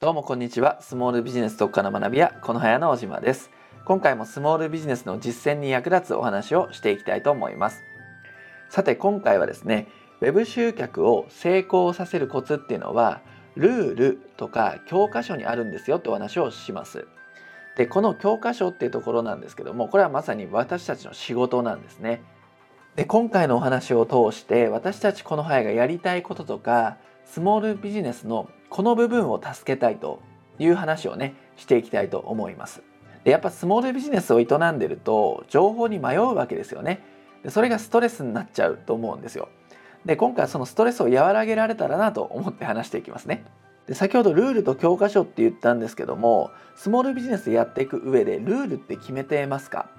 どうもこんにちは。スモールビジネス特化の学び屋、この早の小島です。今回もスモールビジネスの実践に役立つお話をしていきたいと思います。さて今回はですね、web 集客を成功させるコツっていうのは、ルールとか教科書にあるんですよってお話をします。で、この教科書っていうところなんですけども、これはまさに私たちの仕事なんですね。で、今回のお話を通して私たちこの早がやりたいこととか、スモールビジネスのこの部分を助けたいという話をねしていきたいと思います。でやっぱスモールビジネスを営んでると情報に迷うわけですよね。でそれがストレスになっちゃうと思うんですよ。で今回そのストレスを和らげられたらなと思って話していきますね。で先ほどルールと教科書って言ったんですけどもスモールビジネスやっていく上でルールって決めてますか？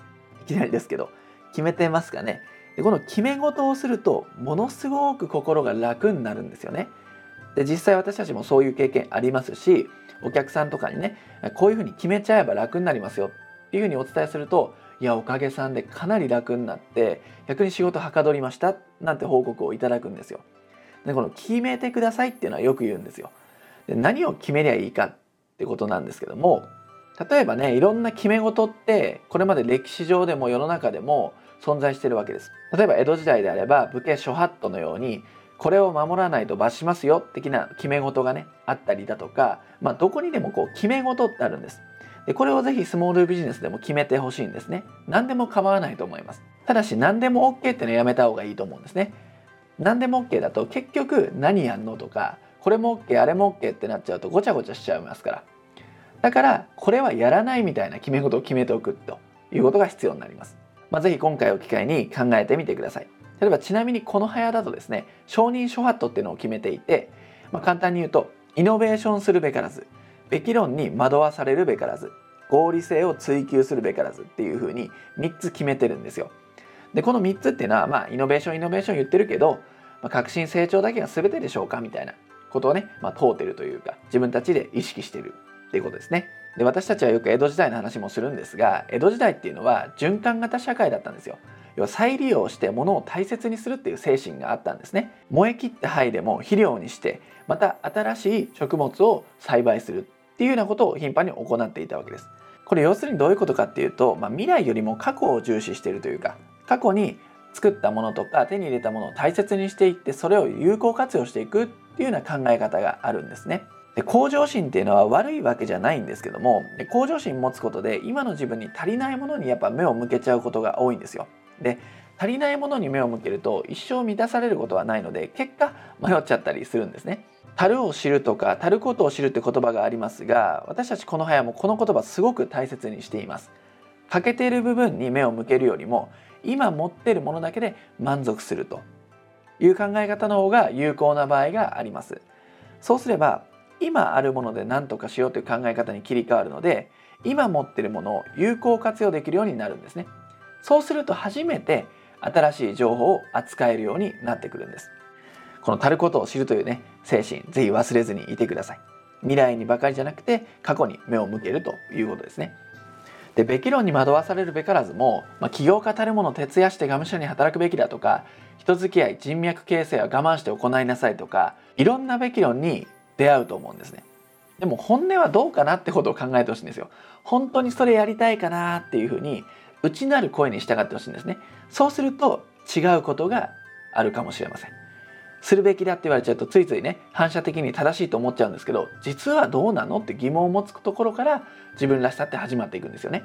いきなりですけど。決めてますかね？でこの決め事をするとものすごく心が楽になるんですよね。で実際私たちもそういう経験ありますしお客さんとかにねこういうふうに決めちゃえば楽になりますよっていうふうにお伝えするといやおかげさんでかなり楽になって逆に仕事はかどりましたなんて報告をいただくんですよ。でこの決めてくださいっていうのはよく言うんですよ。で何を決めりゃいいかってことなんですけども例えばねいろんな決め事ってこれまで歴史上でも世の中でも存在してるわけです。例えば江戸時代であれば武家諸法度のようにこれを守らないと罰しますよ的な決め事がねあったりだとか、まあ、どこにでもこう決め事ってあるんです。でこれをぜひスモールビジネスでも決めてほしいんですね。何でも構わないと思います。ただし何でも OK ってのはやめた方がいいと思うんですね。何でも OK だと結局何やんのとかこれも OK あれも OK ってなっちゃうとごちゃごちゃしちゃいますから。だからこれはやらないみたいな決め事を決めておくということが必要になります、まあ、ぜひ今回を機会に考えてみてください。例えばちなみにこの早だとですね承認諸法度っていうのを決めていて、まあ、簡単に言うとイノベーションするべからずべき論に惑わされるべからず合理性を追求するべからずっていうふうに3つ決めてるんですよ。でこの3つっていうのはまあイノベーションイノベーション言ってるけど、まあ、革新成長だけが全てでしょうかみたいなことをね、まあ、問うてるというか自分たちで意識してるっていうことですね。で私たちはよく江戸時代の話もするんですが江戸時代っていうのは循環型社会だったんですよ。要は再利用して物を大切にするっていう精神があったんですね燃え切った灰でも肥料にしてまた新しい食物を栽培するっていうようなことを頻繁に行っていたわけですこれ要するにどういうことかっていうと、まあ、未来よりも過去を重視しているというか過去に作ったものとか手に入れたものを大切にしていってそれを有効活用していくっていうような考え方があるんですね。で向上心っていうのは悪いわけじゃないんですけども向上心持つことで今の自分に足りないものにやっぱ目を向けちゃうことが多いんですよ。で足りないものに目を向けると一生満たされることはないので結果迷っちゃったりするんですね。足るを知るとか足ることを知るって言葉がありますが私たちこの早もこの言葉すごく大切にしています。欠けている部分に目を向けるよりも今持っているものだけで満足するという考え方の方が有効な場合があります。そうすれば今あるもので何とかしようという考え方に切り替わるので今持っているものを有効活用できるようになるんですね。そうすると初めて新しい情報を扱えるようになってくるんです。この足ることを知るというね精神ぜひ忘れずにいてください。未来にばかりじゃなくて過去に目を向けるということですね。でべき論に惑わされるべからずも、まあ、起業家たるもの徹夜してがむしゃに働くべきだとか人付き合い人脈形成は我慢して行いなさいとかいろんなべき論に出会うと思うんですね。でも本音はどうかなってことを考えてほしいんですよ。本当にそれやりたいかなっていうふうに内なる声に従ってほしいんですね。そうすると違うことがあるかもしれません。するべきだって言われちゃうとついついね反射的に正しいと思っちゃうんですけど実はどうなのって疑問を持つところから自分らしさって始まっていくんですよね。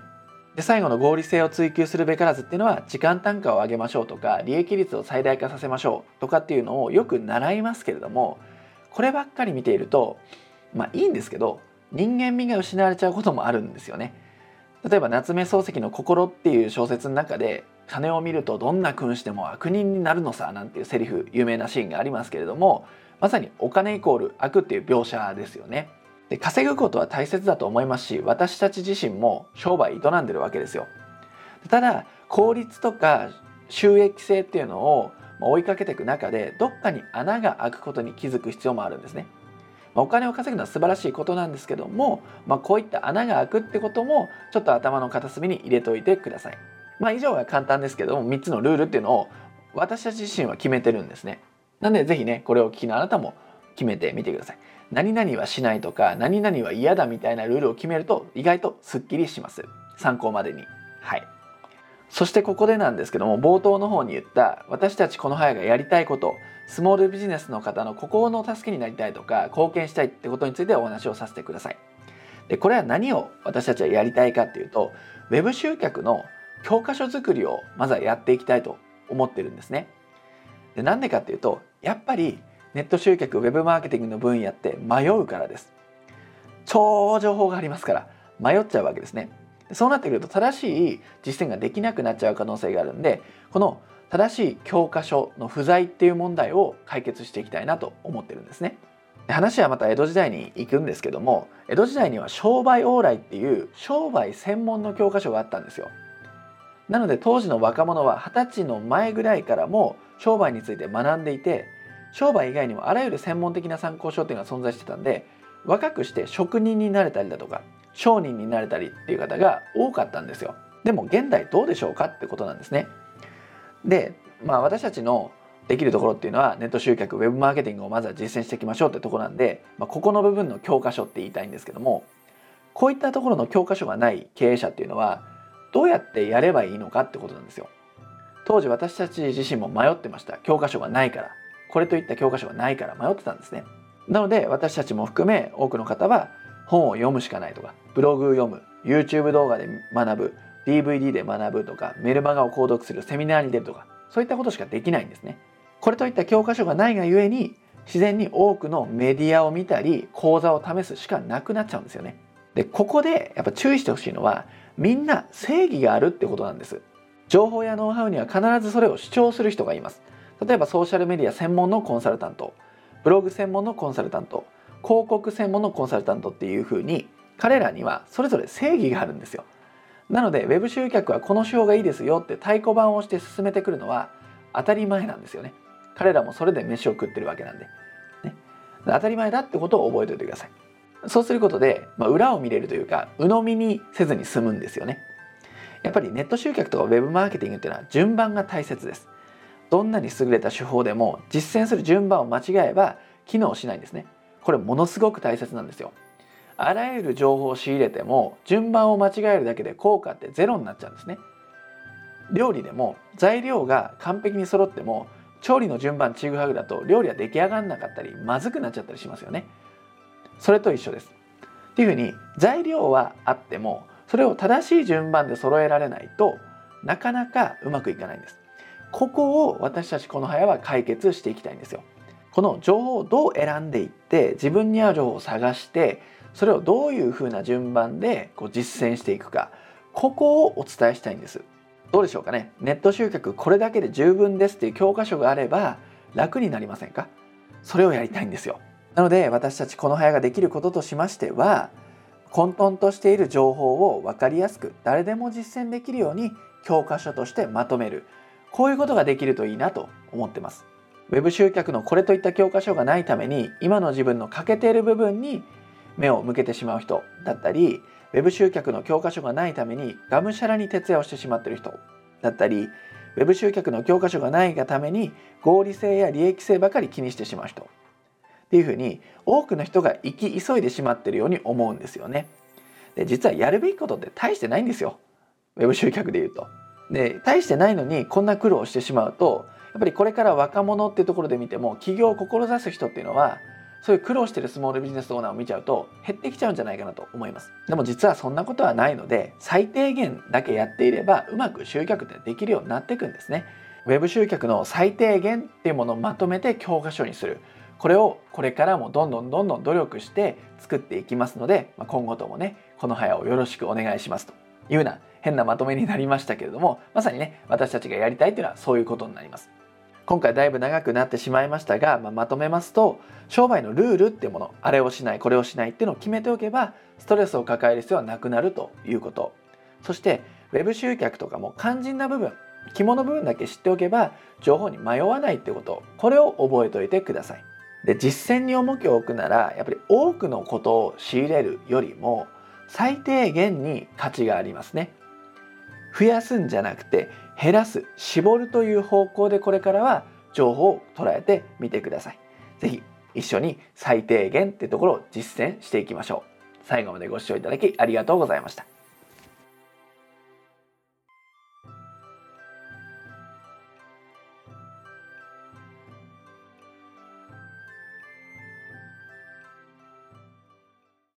で最後の合理性を追求するべからずっていうのは時間単価を上げましょうとか利益率を最大化させましょうとかっていうのをよく習いますけれどもこればっかり見ているとまあいいんですけど人間味が失われちゃうこともあるんですよね。例えば夏目漱石の「心」っていう小説の中で金を見るとどんな君主でも悪人になるのさなんていうセリフ有名なシーンがありますけれどもまさにお金イコール悪っていう描写ですよね。で稼ぐことは大切だと思いますし私たち自身も商売営んでるわけですよ。ただ効率とか収益性っていうのを追いかけていく中でどっかに穴が開くことに気づく必要もあるんですね。お金を稼ぐのは素晴らしいことなんですけども、まあ、こういった穴が開くってこともちょっと頭の片隅に入れておいてください。まあ、以上は簡単ですけども3つのルールっていうのを私たち自身は決めてるんですね。なんでぜひねこれを聞きのあなたも決めてみてください。何々はしないとか何々は嫌だみたいなルールを決めると意外とすっきりします参考までにはいそしてここでなんですけども冒頭の方に言った私たちこの早がやりたいことスモールビジネスの方の心の助けになりたいとか貢献したいってことについてお話をさせてください。でこれは何を私たちはやりたいかっていうと web 集客の教科書作りをまずはやっていきたいと思ってるんですね。でなんでかっていうとやっぱりネット集客ウェブマーケティングの分野って迷うからです。超情報がありますから迷っちゃうわけですね。そうなってくると正しい実践ができなくなっちゃう可能性があるんでこの正しい教科書の不在っていう問題を解決していきたいなと思ってるんですね。話はまた江戸時代に行くんですけども江戸時代には商売往来っていう商売専門の教科書があったんですよ。なので当時の若者は二十歳の前ぐらいからも商売について学んでいて商売以外にもあらゆる専門的な参考書っていうのが存在してたんで若くして職人になれたりだとか商人になれたりっていう方が多かったんですよ。でも現代どうでしょうかってことなんですね。でまあ私たちのできるところっていうのはネット集客ウェブマーケティングをまずは実践していきましょうってとこなんで、まあ、ここの部分の教科書って言いたいんですけどもこういったところの教科書がない経営者っていうのはどうやってやればいいのかってことなんですよ。当時私たち自身も迷ってました。教科書がないから。これといった教科書がないから迷ってたんですね。なので私たちも含め多くの方は本を読むしかないとかブログ読む YouTube 動画で学ぶ DVD で学ぶとかメルマガを購読するセミナーに出るとかそういったことしかできないんですね。これといった教科書がないがゆえに自然に多くのメディアを見たり講座を試すしかなくなっちゃうんですよね。でここでやっぱ注意してほしいのはみんな正義があるってことなんです。情報やノウハウには必ずそれを主張する人がいます。例えばソーシャルメディア専門のコンサルタントブログ専門のコンサルタント広告専門のコンサルタントっていうふうに彼らにはそれぞれ正義があるんですよ。なので Web 集客はこの手法がいいですよって太鼓判をして進めてくるのは当たり前なんですよね。彼らもそれで飯を食ってるわけなんで、ね、当たり前だってことを覚えておいてください。そうすることで、まあ、裏を見れるというか鵜呑みにせずに済むんですよね。やっぱりネット集客とか Web マーケティングっていうのは順番が大切です。どんなに優れた手法でも実践する順番を間違えば機能しないんですね。これものすごく大切なんですよ。あらゆる情報を仕入れても順番を間違えるだけで効果ってゼロになっちゃうんですね。料理でも材料が完璧に揃っても調理の順番ちぐはぐだと料理は出来上がらなかったりまずくなっちゃったりしますよね。それと一緒です。っていうふうに材料はあってもそれを正しい順番で揃えられないとなかなかうまくいかないんです。ここを私たちこの早は解決していきたいんですよ。この情報をどう選んでいって自分に合う情報を探してそれをどういうふうな順番でこう実践していくかここをお伝えしたいんです。どうでしょうかね？ネット集客これだけで十分ですっていう教科書があれば楽になりませんか？それをやりたいんですよ。なので私たちこの早ができることとしましては混沌としている情報を分かりやすく誰でも実践できるように教科書としてまとめるこういうことができるといいなと思ってます。ウェブ集客のこれといった教科書がないために今の自分の欠けている部分に目を向けてしまう人だったりウェブ集客の教科書がないためにがむしゃらに徹夜をしてしまっている人だったりウェブ集客の教科書がないがために合理性や利益性ばかり気にしてしまう人っていうふうに多くの人が生き急いでしまっているように思うんですよね。で実はやるべきことって大してないんですよ。ウェブ集客で言うと。で大してないのにこんな苦労してしまうとやっぱりこれから若者っていうところで見ても起業を志す人っていうのはそういう苦労してるスモールビジネスオーナーを見ちゃうと減ってきちゃうんじゃないかなと思います。でも実はそんなことはないので最低限だけやっていればうまく集客ってできるようになっていくんですね。ウェブ集客の最低限っていうものをまとめて教科書にする。これをこれからもどんどんどんどん努力して作っていきますので今後ともねこの早をよろしくお願いしますというような変なまとめになりましたけれどもまさにね私たちがやりたいっていうのはそういうことになります。今回だいぶ長くなってしまいましたが、まあ、まとめますと商売のルールっていうものあれをしないこれをしないっていうのを決めておけばストレスを抱える必要はなくなるということ。そしてウェブ集客とかも肝心な部分肝の部分だけ知っておけば情報に迷わないってこと。これを覚えておいてください。で実践に重きを置くならやっぱり多くのことを仕入れるよりも最低限に価値がありますね。増やすんじゃなくて減らす絞るという方向でこれからは情報を捉えてみてください。是非一緒に最低限ってところを実践していきましょう。最後までご視聴いただきありがとうございました。